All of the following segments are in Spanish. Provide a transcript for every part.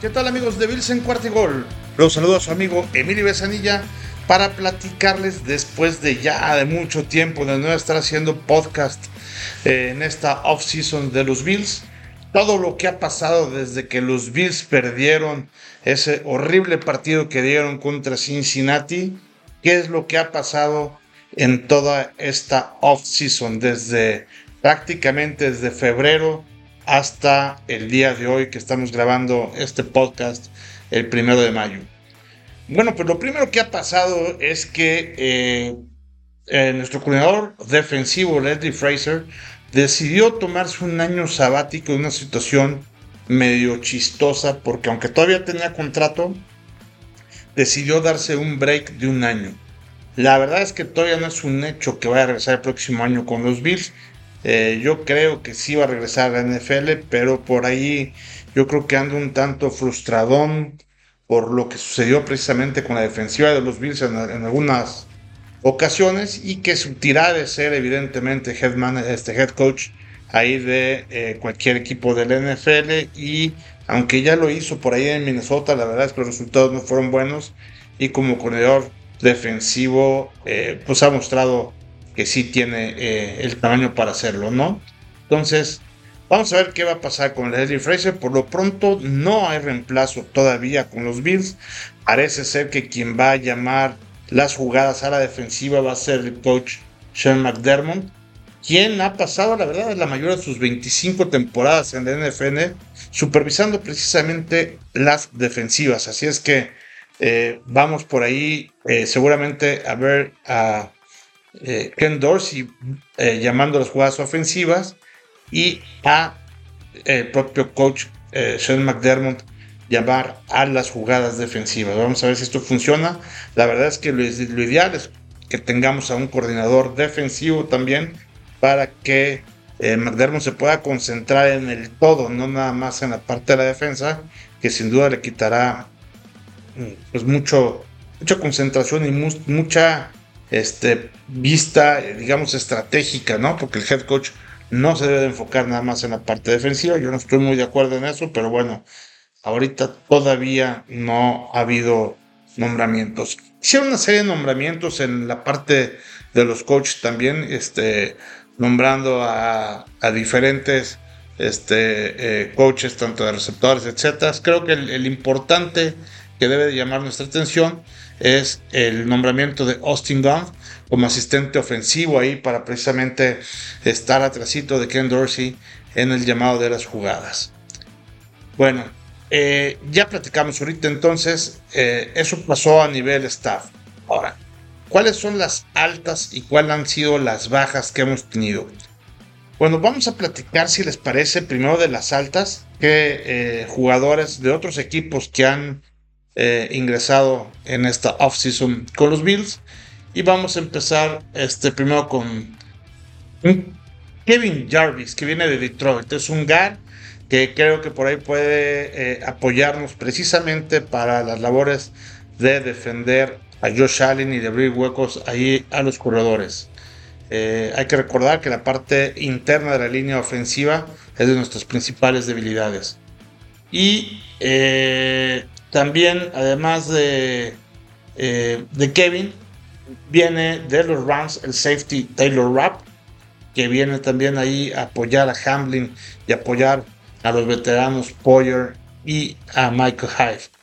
¿Qué tal amigos de Bills en Cuarto y Gol? Los saludo a su amigo Emilio Besanilla para platicarles después de ya de mucho tiempo de no estar haciendo podcast eh, en esta off-season de los Bills. Todo lo que ha pasado desde que los Bills perdieron ese horrible partido que dieron contra Cincinnati. ¿Qué es lo que ha pasado en toda esta off-season desde prácticamente desde febrero hasta el día de hoy que estamos grabando este podcast el primero de mayo. Bueno, pues lo primero que ha pasado es que eh, eh, nuestro coordinador defensivo, Leslie Fraser, decidió tomarse un año sabático en una situación medio chistosa, porque aunque todavía tenía contrato, decidió darse un break de un año. La verdad es que todavía no es un hecho que vaya a regresar el próximo año con los Bills. Eh, yo creo que sí va a regresar a la NFL, pero por ahí yo creo que anda un tanto frustradón por lo que sucedió precisamente con la defensiva de los Bills en, algunas ocasiones y que tirada de ser evidentemente head, este head coach ahí de eh, cualquier equipo del NFL y aunque ya lo hizo por ahí en Minnesota, la verdad es que los resultados no fueron buenos y como corredor defensivo eh, pues ha mostrado que sí tiene eh, el tamaño para hacerlo, ¿no? Entonces, Vamos a ver qué va a pasar con Leslie Fraser. Por lo pronto no hay reemplazo todavía con los Bills. Parece ser que quien va a llamar las jugadas a la defensiva va a ser el coach Sean McDermott, quien ha pasado, la verdad, la mayoría de sus 25 temporadas en la NFL supervisando precisamente las defensivas. Así es que eh, vamos por ahí eh, seguramente a ver a eh, Ken Dorsey llamando las jugadas ofensivas y a el propio coach eh, Sean McDermott llamar a las jugadas defensivas. Vamos a ver si esto funciona. La verdad es que lo, ideal es que tengamos a un coordinador defensivo también para que eh, McDermott se pueda concentrar en el todo, no nada más en la parte de la defensa, que sin duda le quitará mm, pues mucho, mucha concentración y mucha este, vista, digamos, estratégica, ¿no? Porque el head coach no se debe de enfocar nada más en la parte defensiva. Yo no estoy muy de acuerdo en eso, pero bueno, ahorita todavía no ha habido nombramientos. Hicieron una serie de nombramientos en la parte de los coaches también, este, nombrando a, diferentes este, eh, coaches, tanto de receptores, etcétera. Creo que el, el importante que debe de llamar nuestra atención es el nombramiento de Austin Gunn como asistente ofensivo ahí para precisamente estar atrásito de Ken Dorsey en el llamado de las jugadas. Bueno, eh, ya platicamos ahorita entonces, eh, eso pasó a nivel staff. Ahora, ¿cuáles son las altas y cuáles han sido las bajas que hemos tenido? Bueno, vamos a platicar si les parece primero de las altas, que eh, jugadores de otros equipos que han ingresado en esta offseason con los Bills y vamos a empezar este, primero con Kevin Jarvis, que viene de Detroit. Es un GAR que creo que por ahí puede eh, apoyarnos precisamente para las labores de defender a Josh Allen y de abrir huecos ahí a los corredores. Eh, hay que recordar que la parte interna de la línea ofensiva es de nuestras principales debilidades. Y eh, también, además de, de Kevin, viene de los Rams el safety Taylor Rapp, que viene también ahí a apoyar a Hamlin y apoyar a los veteranos Poyer y a Michael Hyde.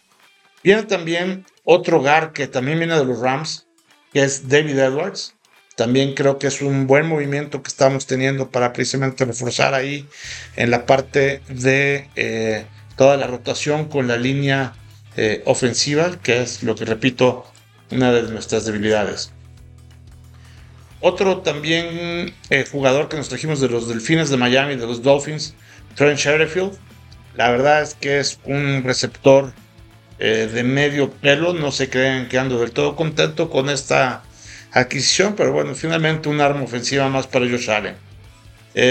Viene también otro guard que también viene de los Rams, que es David Edwards. También creo que es un buen movimiento que estamos teniendo para precisamente reforzar ahí en la parte de eh, toda la rotación con la línea eh, ofensiva, que es lo que repito, una de nuestras debilidades. Otro también eh, jugador que nos trajimos de los Delfines de Miami, de los Dolphins, Trent Sherfield. La verdad es que es un receptor eh, de medio pelo. No se creen que ando del todo contento con esta adquisición, pero bueno, finalmente un arma ofensiva más para Josh Allen.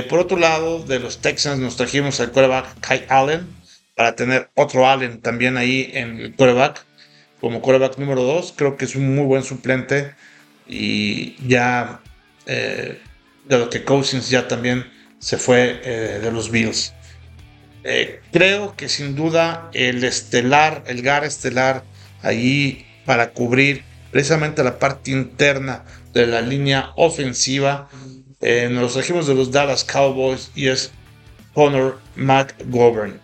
Por otro lado, de los Texans nos trajimos al quarterback Kai Allen para tener otro Allen también ahí en el quarterback como quarterback número 2. Creo que es un muy buen suplente y ya eh, de lo que Cousins ya también se fue eh, de los Bills. eh, creo que sin duda el estelar, el GAR estelar, ahí para cubrir precisamente la parte interna de la línea ofensiva, eh, nos trajimos de los Dallas Cowboys y es Connor McGovern.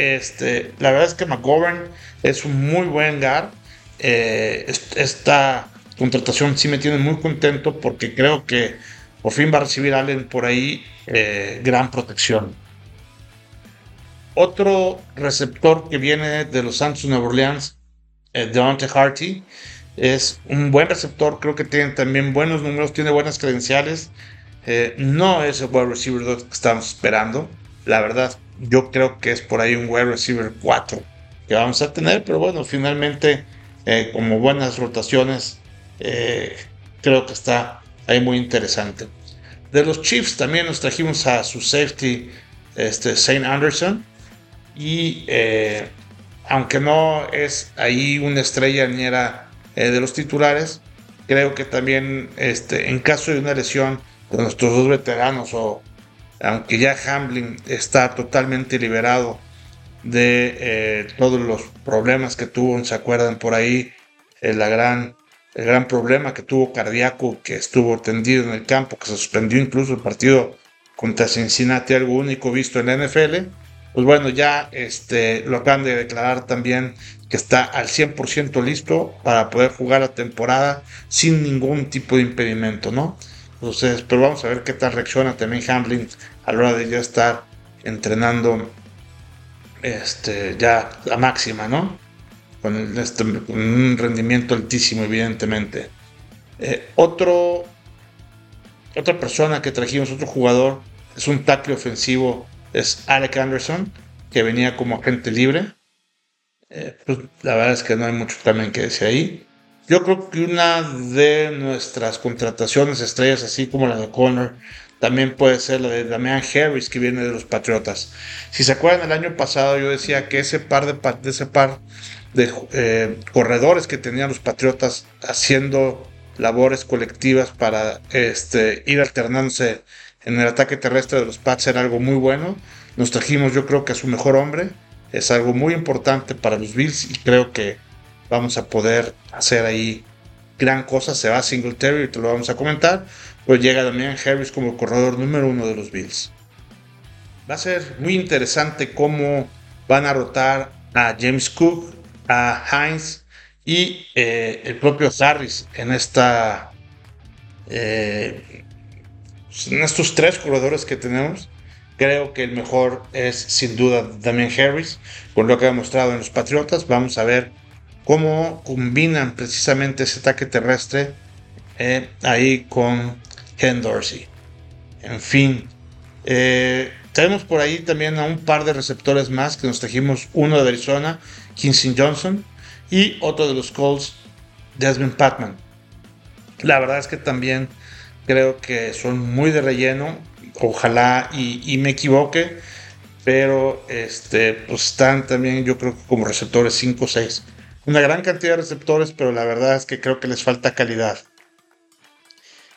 Este, la verdad es que McGovern es un muy buen GAR. Eh, esta contratación sí me tiene muy contento porque creo que por fin va a recibir Allen por ahí gran protección. Otro receptor que viene de los Santos de Nueva Orleans, eh, Deontay Harty, es un buen receptor, creo que tiene también buenos números, tiene buenas credenciales. Eh, no es el wide receiver que estamos esperando. La verdad, yo creo que es por ahí un wide receiver 4 que vamos a tener, pero bueno, finalmente, eh, como buenas rotaciones, eh, creo que está ahí muy interesante. De los Chiefs también nos trajimos a su safety, este, Anderson y eh, aunque no es ahí una estrella ni era de los titulares, creo que también este, en caso de una lesión de nuestros dos veteranos o aunque ya Hamlin está totalmente liberado de eh, todos los problemas que tuvo, se acuerdan por ahí, la gran, el gran problema que tuvo cardíaco, que estuvo tendido en el campo, que se suspendió incluso el partido contra Cincinnati, algo único visto en la NFL pues bueno, ya este, lo acaban de declarar también que está al 100% listo para poder jugar la temporada sin ningún tipo de impedimento, ¿no? Entonces, pero vamos a ver qué tal reacciona también Hamlin a la hora de ya estar entrenando este, ya la máxima, ¿no? Con, este, un rendimiento altísimo, evidentemente. Eh, otro, otra persona que trajimos, otro jugador, es un tackle ofensivo es Alec Anderson, que venía como agente libre. Eh, pues, la verdad es que no hay mucho también que decir ahí. Yo creo que una de nuestras contrataciones estrellas, así como la de Connor, también puede ser la de Damian Harris, que viene de los Patriotas. Si se acuerdan, el año pasado yo decía que ese par de, ese par de eh, corredores que tenían los Patriotas haciendo labores colectivas para este, ir alternándose en el ataque terrestre de los Pats era algo muy bueno. Nos trajimos yo creo que a su mejor hombre. Es algo muy importante para los Bills y creo que vamos a poder hacer ahí gran cosa. Se va a Singletary te lo vamos a comentar. Pues llega también Harris como corredor número uno de los Bills. Va a ser muy interesante cómo van a rotar a James Cook, a Heinz y eh, el propio Harris en esta eh, en estos tres corredores que tenemos, creo que el mejor es sin duda Damien Harris, con lo que ha demostrado en los Patriotas. Vamos a ver cómo combinan precisamente ese ataque terrestre eh, ahí con Ken Dorsey. En fin, eh, tenemos por ahí también a un par de receptores más que nos trajimos, uno de Arizona, Kinsey Johnson, y otro de los Colts, Desmond Patman. La verdad es que también creo que son muy de relleno. Ojalá y, me equivoque, pero este, pues están también, yo creo que como receptores 5 o 6. Una gran cantidad de receptores, pero la verdad es que creo que les falta calidad.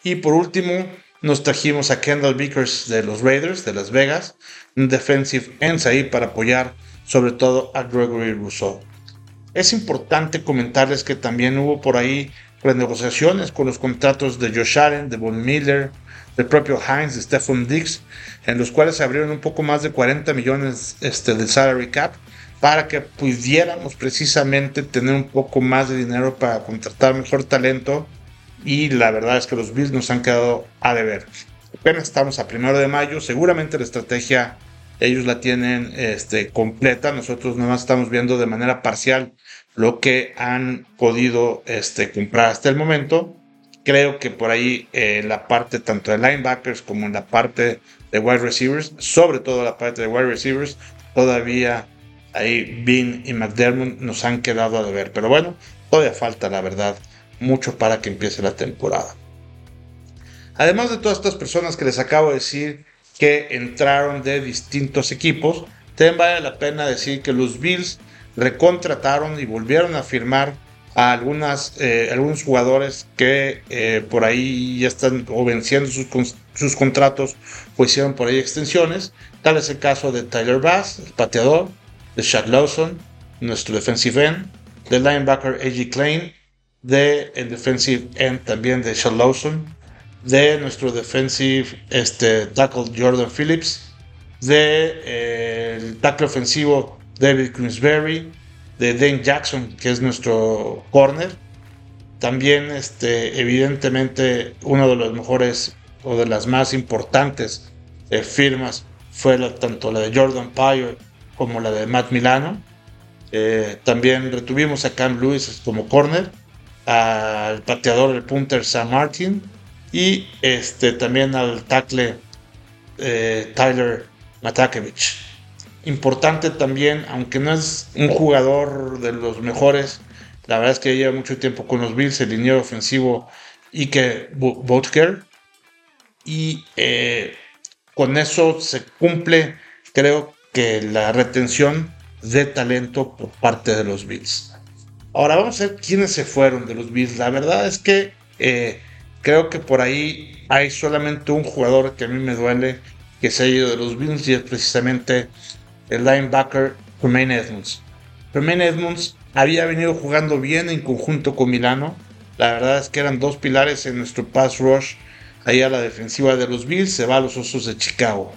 Y por último, nos trajimos a Kendall Vickers de los Raiders de Las Vegas, un defensive end ahí para apoyar sobre todo a Gregory Rousseau. Es importante comentarles que también hubo por ahí renegociaciones con los contratos de Josh Allen, de Von Miller, del propio Heinz, de Stephen Diggs, en los cuales se abrieron un poco más de 40 millones este, del salary cap para que pudiéramos precisamente tener un poco más de dinero para contratar mejor talento y la verdad es que los Bills nos han quedado a deber. Apenas estamos a primero de mayo, seguramente la estrategia ellos la tienen este, completa, nosotros nomás estamos viendo de manera parcial lo que han podido este, comprar hasta el momento. Creo que por ahí eh, la parte tanto de linebackers como en la parte de wide receivers, sobre todo la parte de wide receivers, todavía ahí Bean y McDermott nos han quedado a deber. Pero bueno, todavía falta la verdad mucho para que empiece la temporada. Además de todas estas personas que les acabo de decir que entraron de distintos equipos, también vale la pena decir que los Bills recontrataron y volvieron a firmar a eh, algunos jugadores que eh, por ahí ya están o venciendo sus, sus contratos o hicieron por ahí extensiones. Tal es el caso de Tyler Bass, el pateador, de Shaq Lawson, nuestro defensive end, del linebacker A.G. Klein, de el defensive end también de Shaq Lawson, de nuestro defensive este, tackle Jordan Phillips, de eh, el tackle ofensivo David Queensberry, de Dane Jackson, que es nuestro corner. También, este, evidentemente, uno de los mejores o de las más importantes eh, firmas fue tanto la de Jordan Pyle como la de Matt Milano. Eh, también retuvimos a Cam Lewis como corner, al pateador, el punter Sam Martin y este, también al tackle eh, Tyler Matakevich. Importante también, aunque no es un jugador de los mejores, la verdad es que lleva mucho tiempo con los Bills, el liniero ofensivo Ike Botker. Y eh, con eso se cumple, creo que la retención de talento por parte de los Bills. Ahora vamos a ver quiénes se fueron de los Bills. La verdad es que eh, creo que por ahí hay solamente un jugador que a mí me duele que se ha ido de los Bills y es precisamente el linebacker Romain Edmonds. Romain Edmonds había venido jugando bien en conjunto con Milano. La verdad es que eran dos pilares en nuestro pass rush. Ahí a la defensiva de los Bills se va a los Osos de Chicago.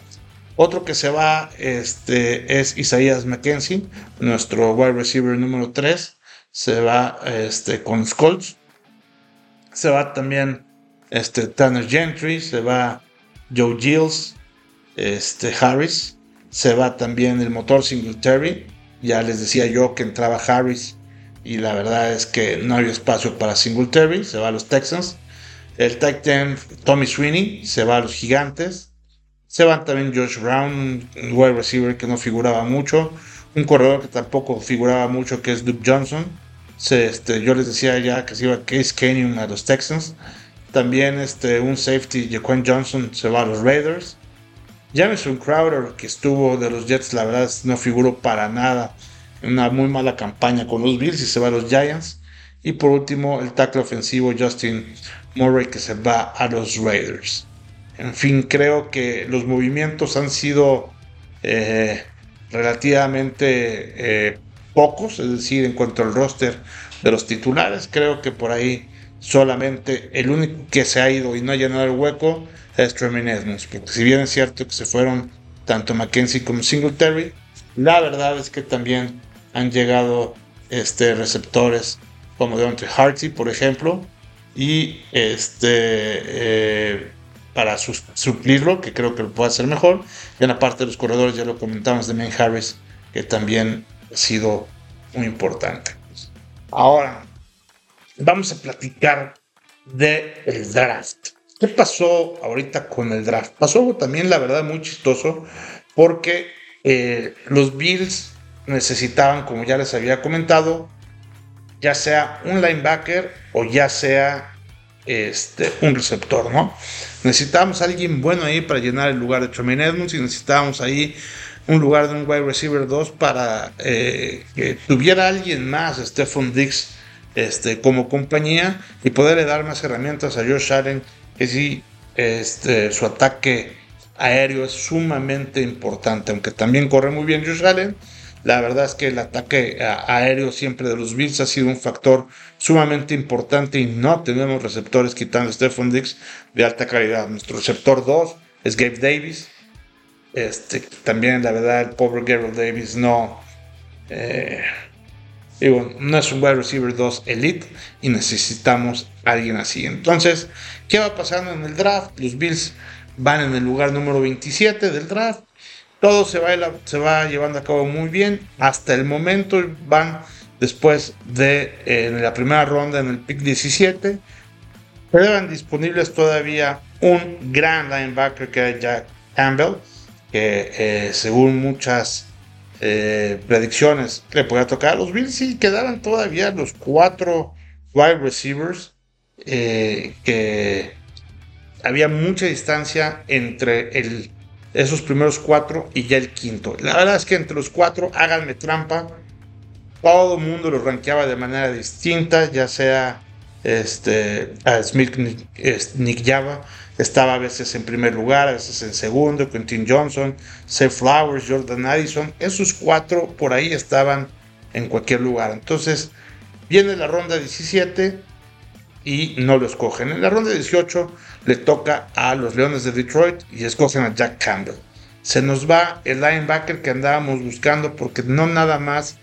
Otro que se va este, es Isaías McKenzie, nuestro wide receiver número 3. Se va este, con Scolts. Se va también este, Tanner Gentry. Se va Joe Giles. Este, Harris se va también el motor Singletary. Ya les decía yo que entraba Harris y la verdad es que no había espacio para Singletary. Se va a los Texans. El Titan Tommy Sweeney se va a los Gigantes. Se va también Josh Brown, un wide receiver que no figuraba mucho. Un corredor que tampoco figuraba mucho, que es Duke Johnson. Este, yo les decía ya que se iba Case Keenum a los Texans. También este, un safety, Jaquan Johnson, se va a los Raiders. Jameson Crowder, que estuvo de los Jets, la verdad no figuró para nada. Una muy mala campaña con los Bills y se va a los Giants. Y por último, el tackle ofensivo Justin Murray, que se va a los Raiders. En fin, creo que los movimientos han sido eh, relativamente eh, pocos, es decir, en cuanto al roster de los titulares, creo que por ahí solamente el único que se ha ido y no ha llenado el hueco es Tremaine Edmonds, porque si bien es cierto que se fueron tanto Mackenzie como Singletary, la verdad es que también han llegado este, receptores como Deontay Harty, por ejemplo, y este eh, para suplirlo, que creo que lo puede hacer mejor. Y en la parte de los corredores, ya lo comentamos de Main Harris, que también ha sido muy importante. Ahora, vamos a platicar del el draft. ¿Qué pasó ahorita con el draft? Pasó algo también, la verdad, muy chistoso, porque eh, los Bills necesitaban, como ya les había comentado, ya sea un linebacker o ya sea este, un receptor, ¿no? Necesitábamos a alguien bueno ahí para llenar el lugar de Tremaine Edmonds y necesitábamos ahí un lugar de un wide receiver 2 para eh, que tuviera alguien más, Stephon Dix, este, como compañía y poderle dar más herramientas a Josh Allen que sí, este, su ataque aéreo es sumamente importante, aunque también corre muy bien Josh Allen. La verdad es que el ataque aéreo siempre de los Bills ha sido un factor sumamente importante y no tenemos receptores quitando Stephon Dix de alta calidad. Nuestro receptor 2 es Gabe Davis. Este, también la verdad el pobre Gabriel Davis no, eh, no es un wide receiver 2 elite y necesitamos alguien así. Entonces, ¿qué va pasando en el draft? Los Bills van en el lugar número 27 del draft. Todo se va, llevando a cabo muy bien. Hasta el momento van después de en la primera ronda en el pick 17. Quedan disponibles todavía un gran linebacker que es Jack Campbell, eh, según muchas eh, predicciones le podía tocar a los Bills y quedaban todavía los cuatro wide receivers eh, que había mucha distancia entre esos primeros cuatro y ya el quinto. La verdad es que entre los cuatro háganme trampa todo el mundo lo rankeaba de manera distinta, ya sea este, a Smith Nick Java estaba a veces en primer lugar, a veces en segundo, Quentin Johnson, Seth Flowers, Jordan Addison, esos cuatro por ahí estaban en cualquier lugar. Entonces viene la ronda 17 y no lo escogen. En la ronda 18 le toca a los Leones de Detroit y escogen a Jack Campbell. Se nos va el linebacker que andábamos buscando porque no nada más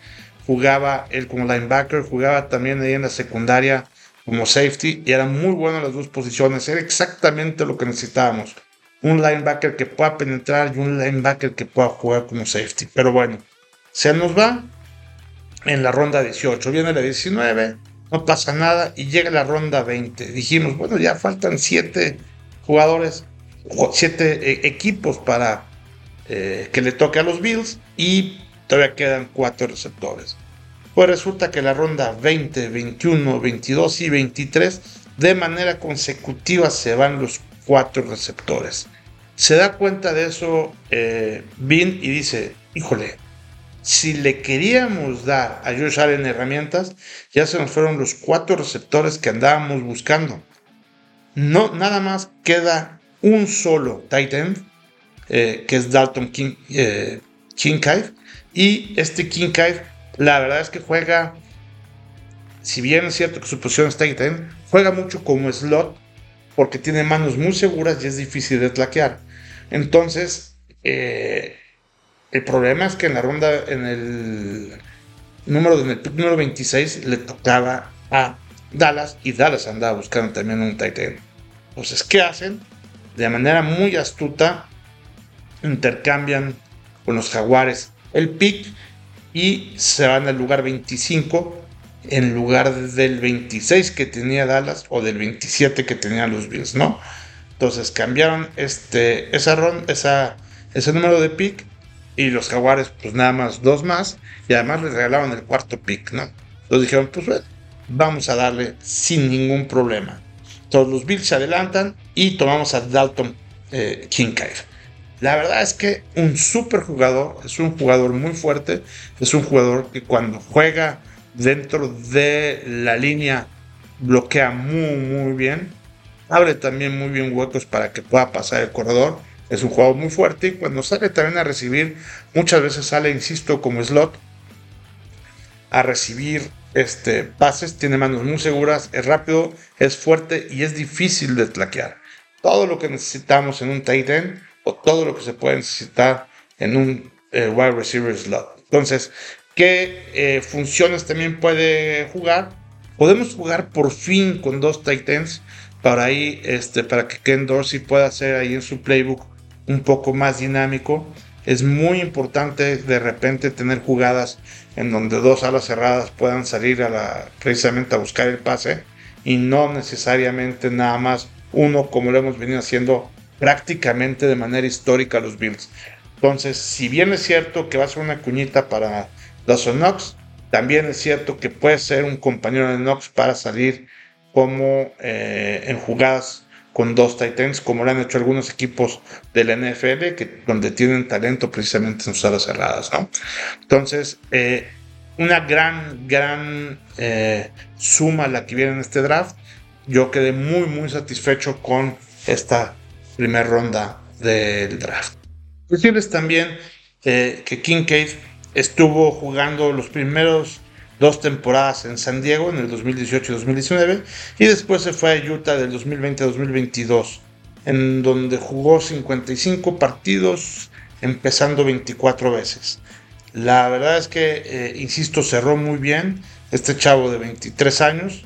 jugaba él como linebacker, jugaba también ahí en la secundaria como safety y eran muy buenas las dos posiciones. Era exactamente lo que necesitábamos. Un linebacker que pueda penetrar y un linebacker que pueda jugar como safety. Pero bueno, se nos va en la ronda 18. Viene la 19, no pasa nada y llega la ronda 20. Dijimos, bueno, ya faltan 7 jugadores, 7 eh, equipos para eh, que le toque a los Bills y todavía quedan 4 receptores. Pues resulta que la ronda 20, 21, 22 y 23 de manera consecutiva se van los cuatro receptores. Se da cuenta de eso eh, Bin y dice, híjole, si le queríamos dar a Josh Allen herramientas, ya se nos fueron los cuatro receptores que andábamos buscando. No, nada más queda un solo tight end, eh, que es Dalton King, eh, y este Kincaid la verdad es que juega, si bien es cierto que su posición está en juega mucho como slot porque tiene manos muy seguras y es difícil de tlaquear. Entonces, eh, el problema es que en la ronda, en el número, en el número 26, le tocaba a Dallas y Dallas andaba buscando también un tight end. Entonces, ¿qué hacen? De manera muy astuta, intercambian con los jaguares el pick y se van al lugar 25 en lugar del 26 que tenía Dallas o del 27 que tenían los Bills, ¿no? Entonces cambiaron este, esa, ese número de pick y los Jaguares pues nada más dos más y además les regalaron el cuarto pick, ¿no? Entonces dijeron, pues bueno, vamos a darle sin ningún problema. Todos los Bills se adelantan y tomamos a Dalton eh, Kincaid. La verdad es que un super jugador, es un jugador muy fuerte, es un jugador que cuando juega dentro de la línea bloquea muy muy bien, abre también muy bien huecos para que pueda pasar el corredor. Es un jugador muy fuerte y cuando sale también a recibir, muchas veces sale, insisto, como slot a recibir este, pases, tiene manos muy seguras, es rápido, es fuerte y es difícil de tlaquear. Todo lo que necesitamos en un tight end o todo lo que se puede necesitar en un eh, wide receiver slot. Entonces, ¿qué eh, funciones también puede jugar? Podemos jugar por fin con dos Titans para ahí, este, para que Ken Dorsey pueda hacer ahí en su playbook un poco más dinámico. Es muy importante de repente tener jugadas en donde dos alas cerradas puedan salir a la, precisamente a buscar el pase y no necesariamente nada más uno como lo hemos venido haciendo prácticamente de manera histórica los Bills. Entonces, si bien es cierto que va a ser una cuñita para Dawson Knox, también es cierto que puede ser un compañero de Knox para salir como eh, en jugadas con dos Titans, como lo han hecho algunos equipos de la NFL, que, donde tienen talento precisamente en sus alas cerradas. Entonces, eh, una gran, gran eh, suma la que viene en este draft. Yo quedé muy, muy satisfecho con esta primera ronda del draft. Decirles también eh, que Kincaid estuvo jugando los primeros dos temporadas en San Diego en el 2018 y 2019 y después se fue a Utah del 2020 a 2022 en donde jugó 55 partidos empezando 24 veces. La verdad es que, eh, insisto, cerró muy bien este chavo de 23 años.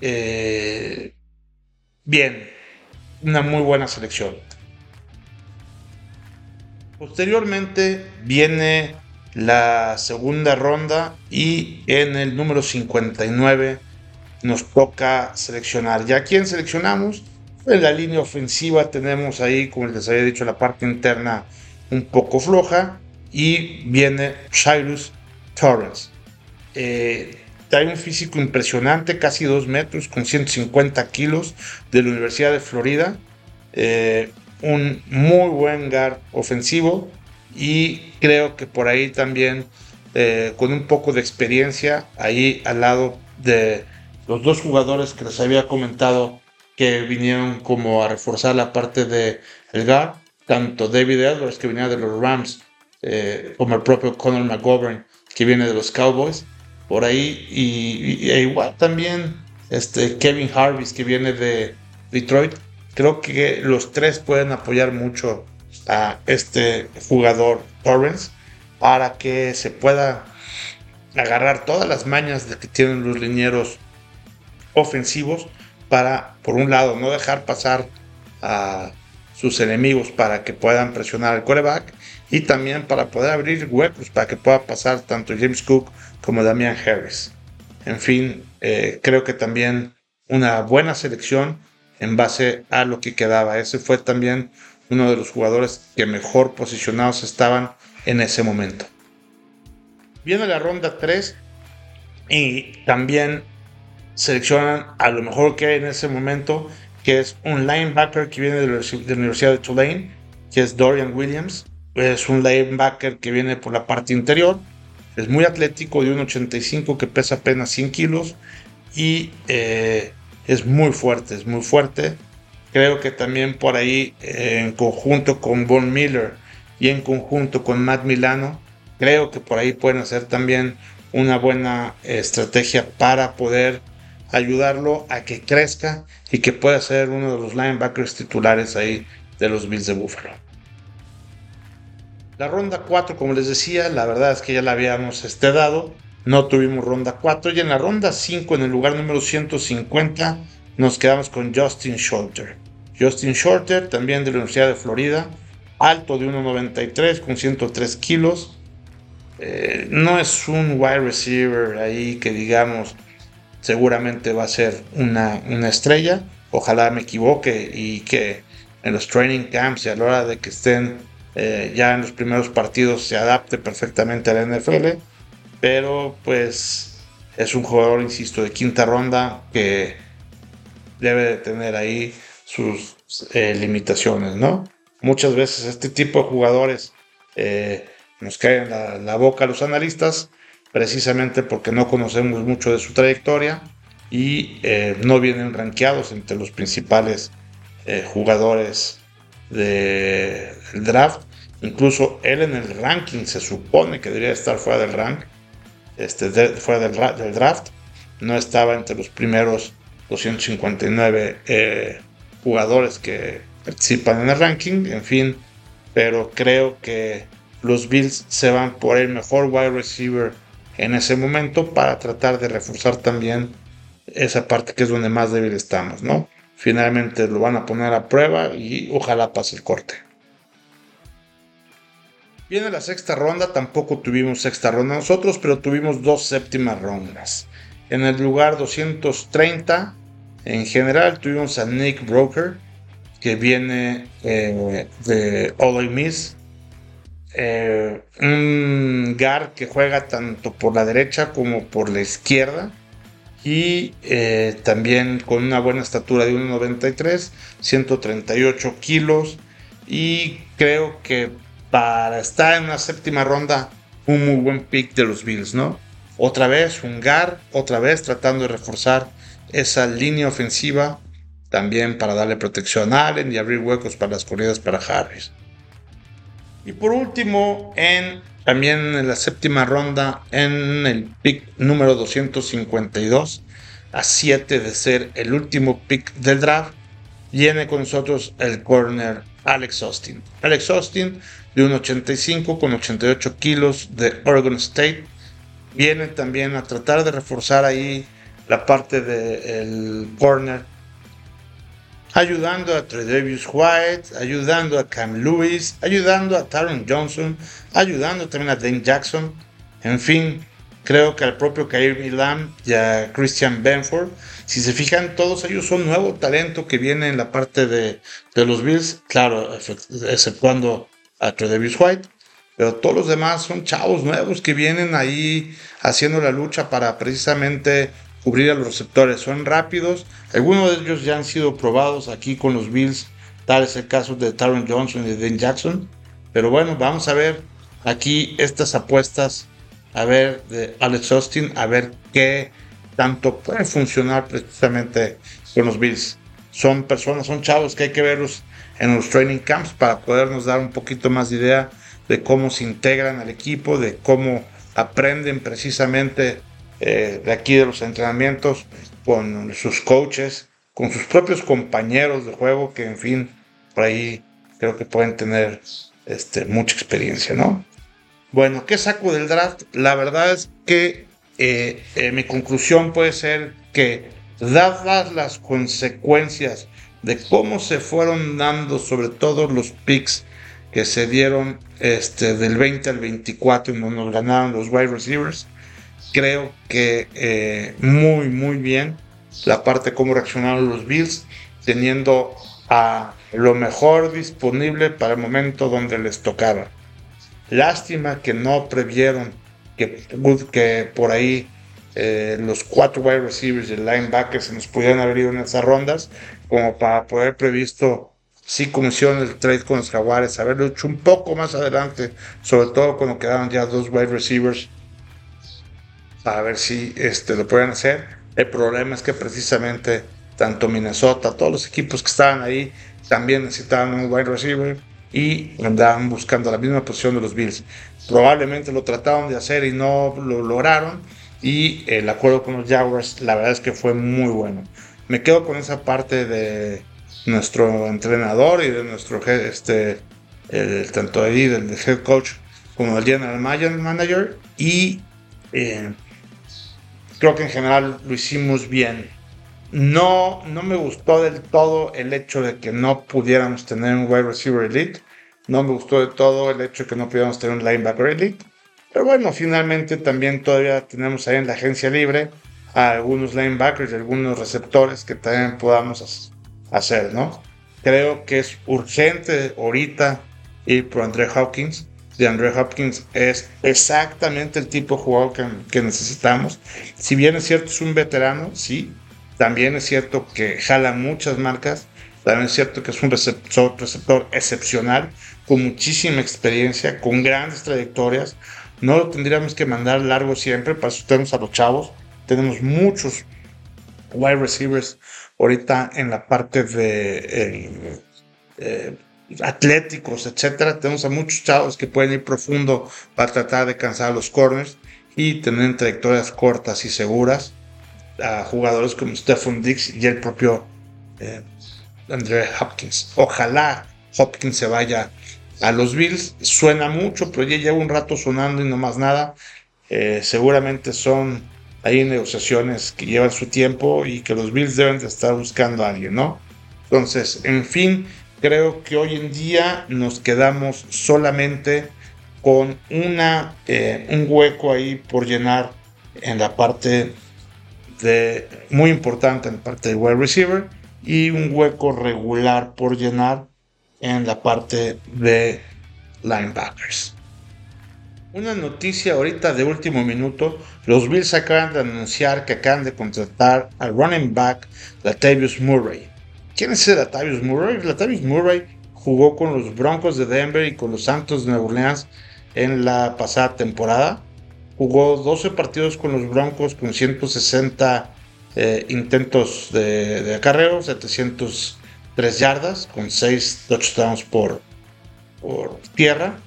Eh, bien, una muy buena selección. Posteriormente viene la segunda ronda y en el número 59 nos toca seleccionar. ¿Ya quién seleccionamos? En la línea ofensiva tenemos ahí, como les había dicho, la parte interna un poco floja y viene Cyrus Torres. Eh, Trae un físico impresionante, casi 2 metros, con 150 kilos, de la Universidad de Florida. Eh, un muy buen guard ofensivo y creo que por ahí también eh, con un poco de experiencia ahí al lado de los dos jugadores que les había comentado que vinieron como a reforzar la parte de el guard, tanto David Edwards que venía de los Rams eh, como el propio Conor McGovern que viene de los Cowboys por ahí y, e igual también este Kevin Harvis que viene de Detroit. Creo que los tres pueden apoyar mucho a este jugador Torrens para que se pueda agarrar todas las mañas de que tienen los linieros ofensivos para, por un lado, no dejar pasar a sus enemigos para que puedan presionar al quarterback y también para poder abrir huecos para que pueda pasar tanto James Cook como Damian Harris. En fin, eh, creo que también una buena selección en base a lo que quedaba. Ese fue también uno de los jugadores que mejor posicionados estaban en ese momento. Viene la ronda 3 y también seleccionan a lo mejor que hay en ese momento, que es un linebacker que viene de la Universidad de Tulane, que es Dorian Williams. Es un linebacker que viene por la parte interior. Es muy atlético, de 1,85 que pesa apenas 100 kilos y eh, es muy fuerte, es muy fuerte. Creo que también por ahí, eh, en conjunto con Von Miller y en conjunto con Matt Milano, creo que por ahí pueden hacer también una buena estrategia para poder ayudarlo a que crezca y que pueda ser uno de los linebackers titulares ahí de los Bills de Buffalo. La ronda 4, como les decía, la verdad es que ya la habíamos este dado. No tuvimos ronda 4 y en la ronda 5, en el lugar número 150, nos quedamos con Justin Shorter. Justin Shorter, también de la Universidad de Florida, alto de 1,93 con 103 kilos. Eh, no es un wide receiver ahí que digamos seguramente va a ser una, estrella. Ojalá me equivoque y que en los training camps y a la hora de que estén eh, ya en los primeros partidos se adapte perfectamente a la NFL pero pues es un jugador, insisto, de quinta ronda que debe de tener ahí sus eh, limitaciones, ¿no? Muchas veces este tipo de jugadores eh, nos caen en la, boca a los analistas precisamente porque no conocemos mucho de su trayectoria y no vienen rankeados entre los principales jugadores del draft. Incluso él en el ranking se supone que debería estar fuera del rank este, fuera del, draft. No estaba entre los primeros 259 eh, jugadores que participan en el ranking. En fin, pero creo que los Bills se van por el mejor wide receiver en ese momento para tratar de reforzar también esa parte que es donde más débil estamos, ¿no? Finalmente lo van a poner a prueba y ojalá pase el corte. Viene la sexta ronda, tampoco tuvimos sexta ronda nosotros, pero tuvimos dos séptimas rondas. En el lugar 230, en general, tuvimos a Nick Broker, que viene eh, de Ole Miss. Eh, un guard que juega tanto por la derecha como por la izquierda. Y eh, también con una buena estatura de 1,93, 138 kilos. Y creo que para estar en una séptima ronda, un muy buen pick de los Bills, ¿no? Otra vez un otra vez tratando de reforzar esa línea ofensiva, también para darle protección a Allen y abrir huecos para las corridas para Harris. Y por último, en, también en la séptima ronda, en el pick número 252, a 7 de ser el último pick del draft, viene con nosotros el corner Alex Austin. Alex Austin de 1,85 con 88 kilos de Oregon State. Viene también a tratar de reforzar ahí la parte del corner, ayudando a Tredavious White, ayudando a Cam Lewis, ayudando a Taron Johnson, ayudando también a Dane Jackson. En fin, creo que al propio Kair Milam y a Christian Benford. Si se fijan, todos ellos son nuevo talento que viene en la parte de, de los Bills, claro, exceptuando a Tredavious White, pero todos los demás son chavos nuevos que vienen ahí haciendo la lucha para precisamente cubrir a los receptores. Son rápidos, algunos de ellos ya han sido probados aquí con los Bills, tal es el caso de Taron Johnson y de Dan Jackson. Pero bueno, vamos a ver aquí estas apuestas a ver de Alex Austin, a ver qué tanto puede funcionar precisamente con los Bills. Son personas, son chavos que hay que verlos en los training camps para podernos dar un poquito más de idea de cómo se integran al equipo, de cómo aprenden precisamente eh, de aquí de los entrenamientos con sus coaches, con sus propios compañeros de juego, que en fin, por ahí creo que pueden tener este, mucha experiencia, ¿no? Bueno, ¿qué saco del draft? La verdad es que eh, eh, mi conclusión puede ser que dadas las consecuencias de cómo se fueron dando sobre todo los picks que se dieron este, del 20 al 24 en donde ganaron los wide receivers, creo que eh, muy, muy bien la parte cómo reaccionaron los Bills, teniendo a lo mejor disponible para el momento donde les tocaba. Lástima que no previeron que, que por ahí eh, los cuatro wide receivers y el linebacker se nos pudieran haber ido en esas rondas, como para poder previsto, sí, como hicieron el trade con los Jaguares, haberlo hecho un poco más adelante, sobre todo cuando quedaron ya dos wide receivers, a ver si este, lo pueden hacer. El problema es que precisamente tanto Minnesota, todos los equipos que estaban ahí, también necesitaban un wide receiver y andaban buscando la misma posición de los Bills. Probablemente lo trataron de hacer y no lo lograron. Y el acuerdo con los Jaguars, la verdad es que fue muy bueno. Me quedo con esa parte de nuestro entrenador y de nuestro este, el, tanto ahí del, head coach como del general manager. Y eh, creo que en general lo hicimos bien. No, no me gustó del todo el hecho de que no pudiéramos tener un wide receiver elite. No me gustó del todo el hecho de que no pudiéramos tener un linebacker elite. Pero bueno, finalmente también todavía tenemos ahí en la agencia libre a algunos linebackers y algunos receptores que también podamos hacer, ¿no? Creo que es urgente ahorita ir por Andre Hopkins de Andre Hopkins es exactamente el tipo de jugador que, necesitamos. Si bien es cierto, es un veterano, sí. También es cierto que jala muchas marcas. También es cierto que es un receptor, receptor excepcional, con muchísima experiencia, con grandes trayectorias. No lo tendríamos que mandar largo siempre, para eso tenemos a los chavos. Tenemos muchos wide receivers ahorita en la parte de eh, eh, atléticos, etcétera. Tenemos a muchos chavos que pueden ir profundo para tratar de cansar los corners y tener trayectorias cortas y seguras. A jugadores como Stephen Dix y el propio eh, Andre Hopkins. Ojalá Hopkins se vaya a los Bills. Suena mucho, pero ya lleva un rato sonando y no más nada. Eh, seguramente son ahí negociaciones que llevan su tiempo y que los Bills deben de estar buscando a alguien, ¿no? Entonces, en fin, creo que hoy en día nos quedamos solamente con una, eh, un hueco ahí por llenar en la parte muy importante en parte de wide receiver y un hueco regular por llenar en la parte de linebackers. Una noticia ahorita de último minuto, los Bills acaban de anunciar que acaban de contratar al running back Latavius Murray. ¿Quién es Latavius Murray? Latavius Murray jugó con los Broncos de Denver y con los Santos de Nueva Orleans en la pasada temporada. Jugó 12 partidos con los Broncos con 160 eh, intentos de, acarreo, 703 yardas, con 6 touchdowns por, por tierra.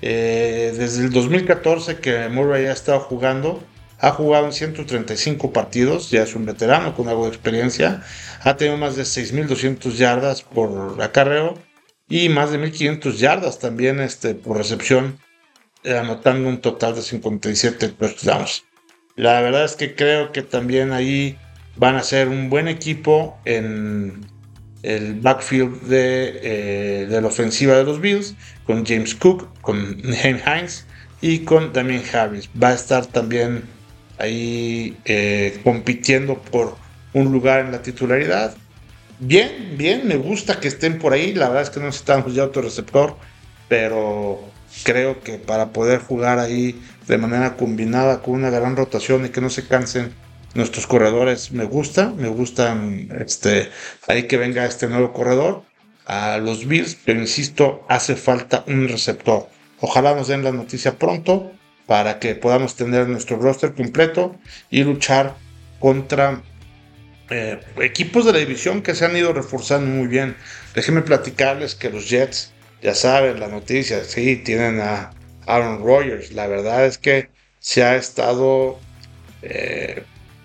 Eh, desde el 2014 que Murray ha estado jugando, ha jugado en 135 partidos, ya es un veterano con algo de experiencia. Ha tenido más de 6.200 yardas por acarreo y más de 1.500 yardas también este, por recepción, anotando un total de 57 touchdowns. La verdad es que creo que también ahí van a ser un buen equipo en el backfield de, eh, de la ofensiva de los Bills, con James Cook, con Naheem Hines y con Damien Harris. Va a estar también ahí eh, compitiendo por un lugar en la titularidad. Bien, bien, me gusta que estén por ahí. La verdad es que no necesitamos ya otro receptor, pero creo que para poder jugar ahí de manera combinada con una gran rotación y que no se cansen nuestros corredores, me gusta, me gustan este, ahí que venga este nuevo corredor a los Bills, pero insisto, hace falta un receptor. Ojalá nos den la noticia pronto para que podamos tener nuestro roster completo y luchar contra eh, equipos de la división que se han ido reforzando muy bien. Déjenme platicarles que los Jets, ya saben, la noticia, sí, tienen a Aaron Rodgers. La verdad es que se ha estado eh,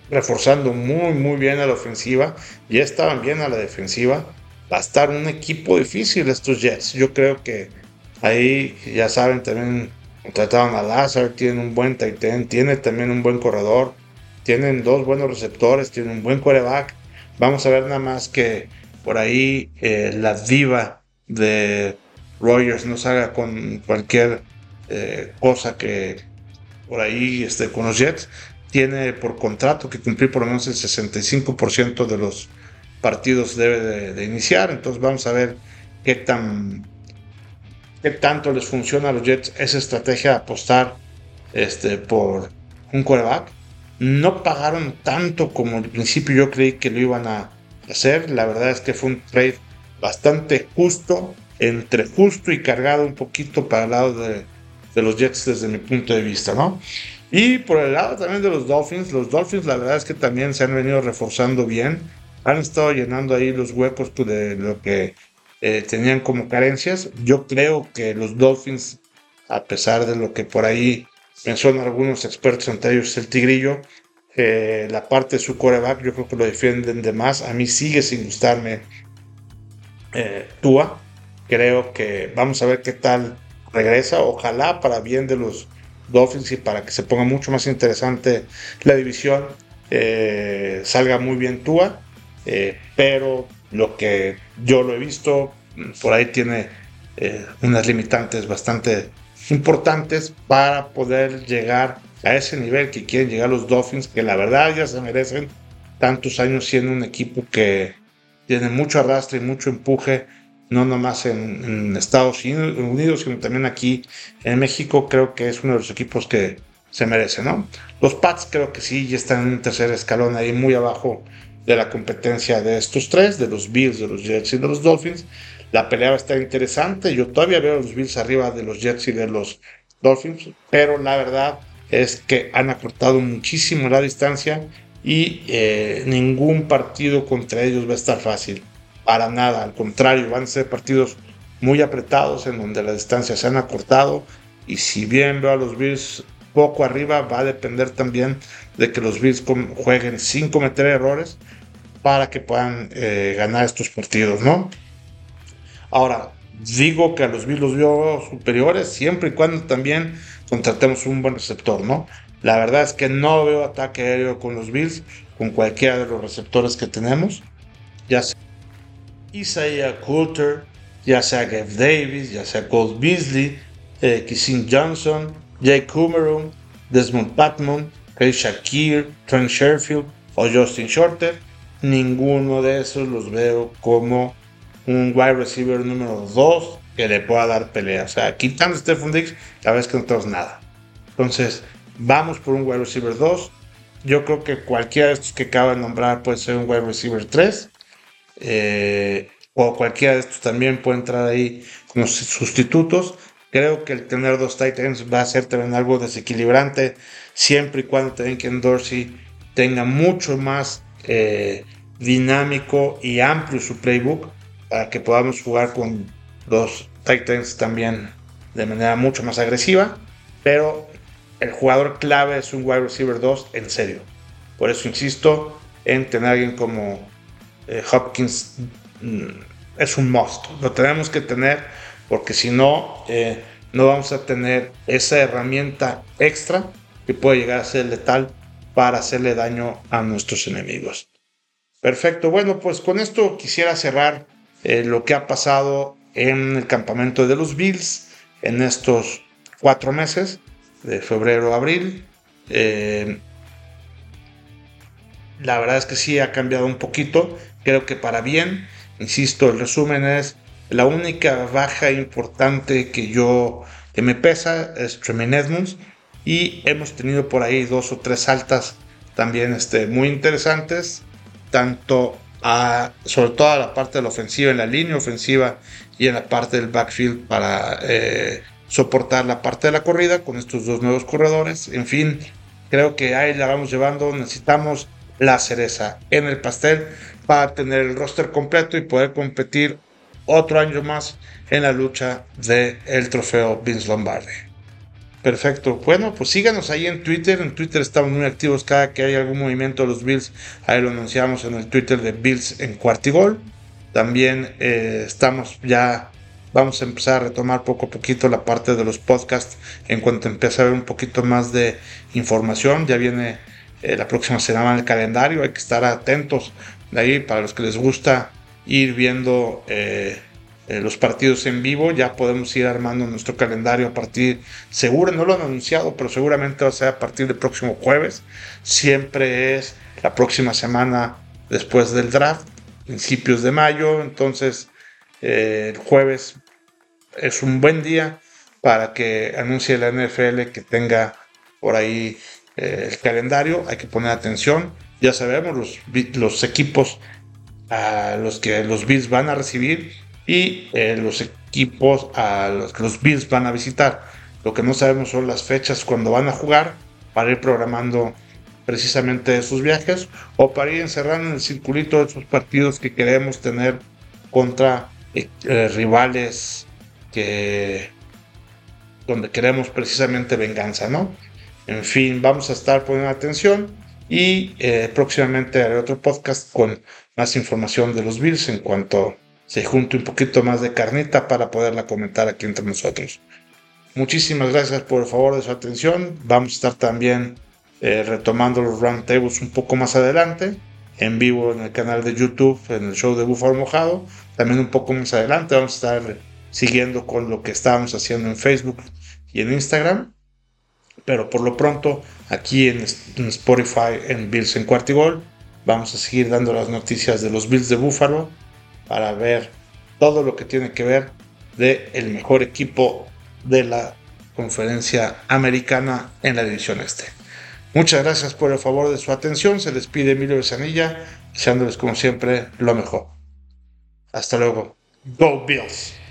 reforzando muy, muy bien a la ofensiva. Ya estaban bien a la defensiva. Va a estar un equipo difícil estos Jets. Yo creo que ahí, ya saben, también contrataron a Lazar, tienen un buen tight end, tiene también un buen corredor tienen dos buenos receptores, tienen un buen quarterback. Vamos a ver nada más que por ahí eh, la diva de Rogers no salga con cualquier eh, cosa que por ahí esté con los Jets. Tiene por contrato que cumplir por lo menos el 65% de los partidos debe de, iniciar. Entonces vamos a ver qué tan qué tanto les funciona a los Jets esa estrategia de apostar este, por un quarterback no pagaron tanto como al principio yo creí que lo iban a hacer. La verdad es que fue un trade bastante justo, entre justo y cargado un poquito para el lado de, los Jets desde mi punto de vista, ¿no? Y por el lado también de los Dolphins, los Dolphins la verdad es que también se han venido reforzando bien, han estado llenando ahí los huecos pues, de lo que eh, tenían como carencias. Yo creo que los Dolphins, a pesar de lo que por ahí mencionan algunos expertos, entre ellos el Tigrillo, eh, la parte de su coreback, yo creo que lo defienden de más. A mí sigue sin gustarme eh, Tua. Creo que vamos a ver qué tal regresa. Ojalá para bien de los Dolphins y para que se ponga mucho más interesante la división, eh, salga muy bien Tua. pero lo que yo lo he visto, por ahí tiene unas limitantes bastante importantes para poder llegar a ese nivel que quieren llegar los Dolphins, que la verdad ya se merecen tantos años siendo un equipo que tiene mucho arrastre y mucho empuje, no nomás en, Estados Unidos, sino también aquí en México, creo que es uno de los equipos que se merece, ¿no? Los Pats creo que sí, ya están en un tercer escalón ahí muy abajo de la competencia de estos tres, de los Bills, de los Jets y de los Dolphins. La pelea va a estar interesante. Yo todavía veo a los Bills arriba de los Jets y de los Dolphins, pero la verdad es que han acortado muchísimo la distancia y eh, ningún partido contra ellos va a estar fácil. Para nada, al contrario, van a ser partidos muy apretados en donde las distancias se han acortado y si bien veo a los Bills poco arriba, va a depender también de que los Bills jueguen sin cometer errores para que puedan eh, ganar estos partidos, ¿no? Ahora, digo que a los Bills los veo superiores siempre y cuando también contratemos un buen receptor, ¿no? La verdad es que no veo ataque aéreo con los Bills, con cualquiera de los receptores que tenemos, ya Isaiah Coulter, ya sea Gabe Davis, ya sea Cole Beasley, eh, Johnson, Jake Coomeron, Desmond Patman, Chris Shakir, Trent Sherfield o Justin Shorter. Ninguno de esos los veo como un wide receiver número 2 que le pueda dar pelea. O sea, quitando Stephen Diggs, la vez que no tenemos nada. Entonces, vamos por un wide receiver 2. Yo creo que cualquiera de estos que acabo de nombrar puede ser un wide receiver 3. Eh, o cualquiera de estos también puede entrar ahí como sustitutos. Creo que el tener dos Titans va a ser también algo desequilibrante, siempre y cuando también que Dorsey tenga mucho más eh, dinámico y amplio su playbook para que podamos jugar con los Titans también de manera mucho más agresiva, pero el jugador clave es un wide receiver 2 en serio. Por eso insisto en tener alguien como eh, Hopkins, mm, es un must. Lo tenemos que tener porque si no, eh, no vamos a tener esa herramienta extra que puede llegar a ser letal para hacerle daño a nuestros enemigos. Perfecto, bueno, pues con esto quisiera cerrar eh, lo que ha pasado en el campamento de los Bills en estos cuatro meses, de febrero a abril. La verdad es que sí ha cambiado un poquito, creo que para bien. Insisto, el resumen es la única baja importante que yo que me pesa es Tremaine Edmonds y hemos tenido por ahí dos o tres altas también este, muy interesantes, tanto sobre todo a la parte de la ofensiva, en la línea ofensiva y en la parte del backfield para eh, soportar la parte de la corrida con estos dos nuevos corredores. En fin, creo que ahí la vamos llevando. Necesitamos la cereza en el pastel para tener el roster completo y poder competir otro año más en la lucha del el trofeo Vince Lombardi. Perfecto. Bueno, pues síganos ahí en Twitter. En Twitter estamos muy activos cada que hay algún movimiento de los Bills. Ahí lo anunciamos en el Twitter de Bills en Cuartigol. También eh, estamos ya, vamos a empezar a retomar poco a poquito la parte de los podcasts en cuanto empiece a haber un poquito más de información. Ya viene eh, la próxima semana el calendario. Hay que estar atentos de ahí para los que les gusta ir viendo. Eh, eh, los partidos en vivo. Ya podemos ir armando nuestro calendario a partir, seguro, no lo han anunciado, pero seguramente va a ser a partir del próximo jueves. Siempre es la próxima semana después del draft, principios de mayo. Entonces, eh, el jueves es un buen día para que anuncie la NFL que tenga por ahí el calendario. Hay que poner atención. Ya sabemos los, equipos a los que los Bills van a recibir y eh, los equipos a los que los Bills van a visitar. Lo que no sabemos son las fechas cuando van a jugar para ir programando precisamente sus viajes o para ir encerrando en el circulito de esos partidos que queremos tener contra eh, eh, rivales que donde queremos precisamente venganza, ¿no? En fin, vamos a estar poniendo atención y próximamente haré otro podcast con más información de los Bills en cuanto se junte un poquito más de carnita para poderla comentar aquí entre nosotros. Muchísimas gracias por el favor de su atención. Vamos a estar también eh, retomando los roundtables un poco más adelante, en vivo en el canal de YouTube, en el show de Búfalo Mojado. También un poco más adelante vamos a estar siguiendo con lo que estábamos haciendo en Facebook y en Instagram. Pero por lo pronto, aquí en, Spotify, en Bills en Cuartigol, vamos a seguir dando las noticias de los Bills de Búfalo para ver todo lo que tiene que ver de el mejor equipo de la conferencia americana en la división este. Muchas gracias por el favor de su atención. Se les pide Emilio Besanilla, deseándoles como siempre lo mejor. Hasta luego. Go Bills.